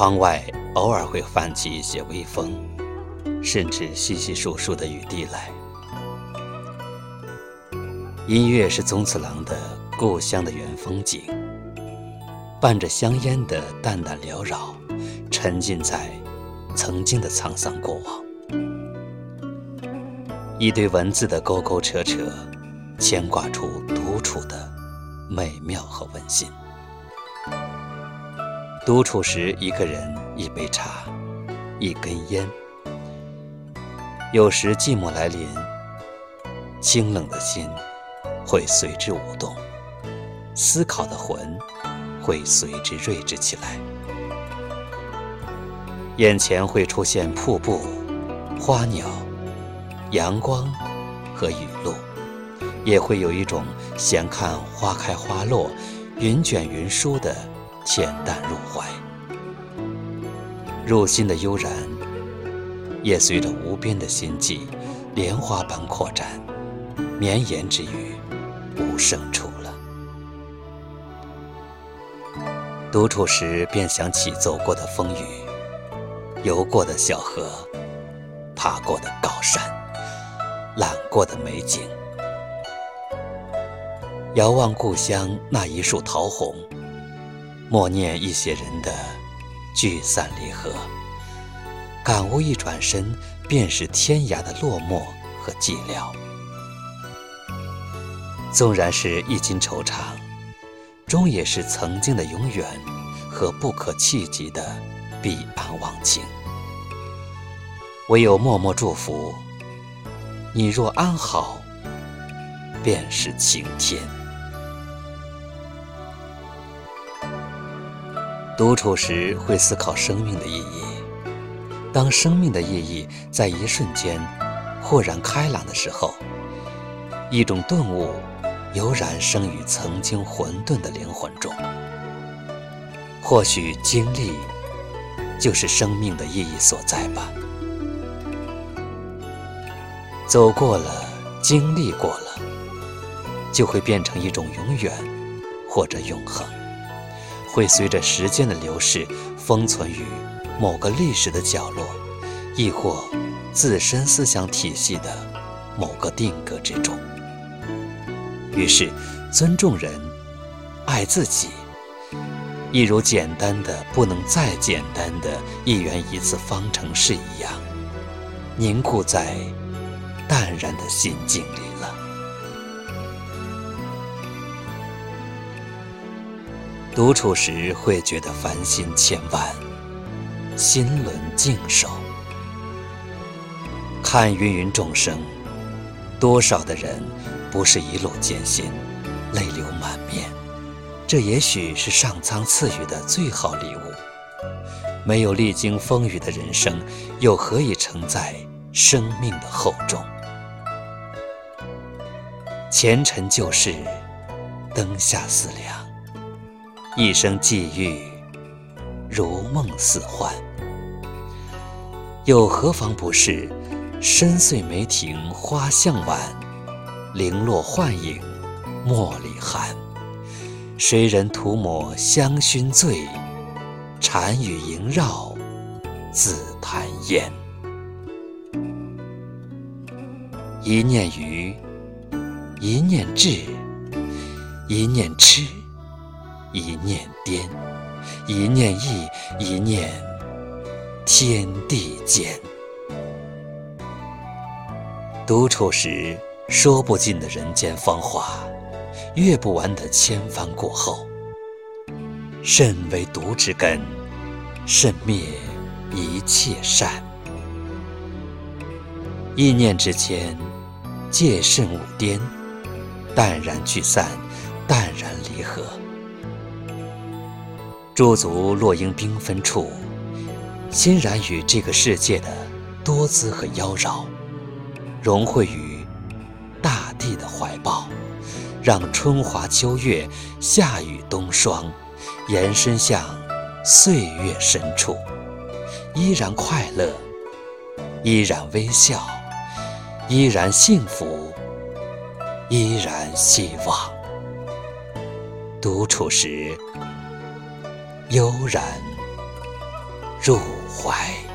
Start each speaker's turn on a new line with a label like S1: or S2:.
S1: 窗外偶尔会泛起一些微风，甚至稀稀疏疏的雨滴来。音乐是宗次郎的故乡的原风景，伴着香烟的淡淡缭绕，沉浸在曾经的沧桑过往。一堆文字的勾勾扯扯，牵挂出独处的美妙和温馨。独处时，一个人，一杯茶，一根烟。有时寂寞来临，清冷的心。会随之舞动，思考的魂会随之睿智起来。眼前会出现瀑布、花鸟、阳光和雨露，也会有一种闲看花开花落、云卷云舒的恬淡入怀。入心的悠然，也随着无边的心悸，莲花般扩展，绵延之余。无声处了。独处时，便想起走过的风雨，游过的小河，爬过的高山，览过的美景。遥望故乡那一树桃红，默念一些人的聚散离合，感悟一转身便是天涯的落寞和寂寥。纵然是一襟惆怅，终也是曾经的永远和不可企及的彼岸忘情。唯有默默祝福，你若安好，便是晴天。独处时会思考生命的意义，当生命的意义在一瞬间豁然开朗的时候，一种顿悟。悠然生于曾经混沌的灵魂中。或许经历就是生命的意义所在吧。走过了，经历过了，就会变成一种永远，或者永恒，会随着时间的流逝，封存于某个历史的角落，亦或自身思想体系的某个定格之中。于是，尊重人，爱自己，一如简单的不能再简单的一元一次方程式一样，凝固在淡然的心境里独处时会觉得烦心千万，心轮静守，看芸芸众生，多少的人。不是一路艰辛，泪流满面，这也许是上苍赐予的最好礼物。没有历经风雨的人生，又何以承载生命的厚重？前尘旧事，灯下思量，一生际遇，如梦似幻。又何妨不是深邃梅亭花向晚？零落幻影，墨里寒。谁人涂抹香薰醉？禅语萦绕，自叹烟。一念愚，一念智，一念痴，一念颠，一念意，一念天地间。独处时。说不尽的人间芳华，阅不完的千帆过后。甚为毒之根，甚灭一切善。意念之间，戒慎勿颠。淡然聚散，淡然离合。驻足落英缤纷处，欣然与这个世界的多姿和妖娆，融汇于大。地的怀抱，让春华秋月、夏雨冬霜，延伸向岁月深处，依然快乐，依然微笑，依然幸福，依然希望。独处时，悠然入怀。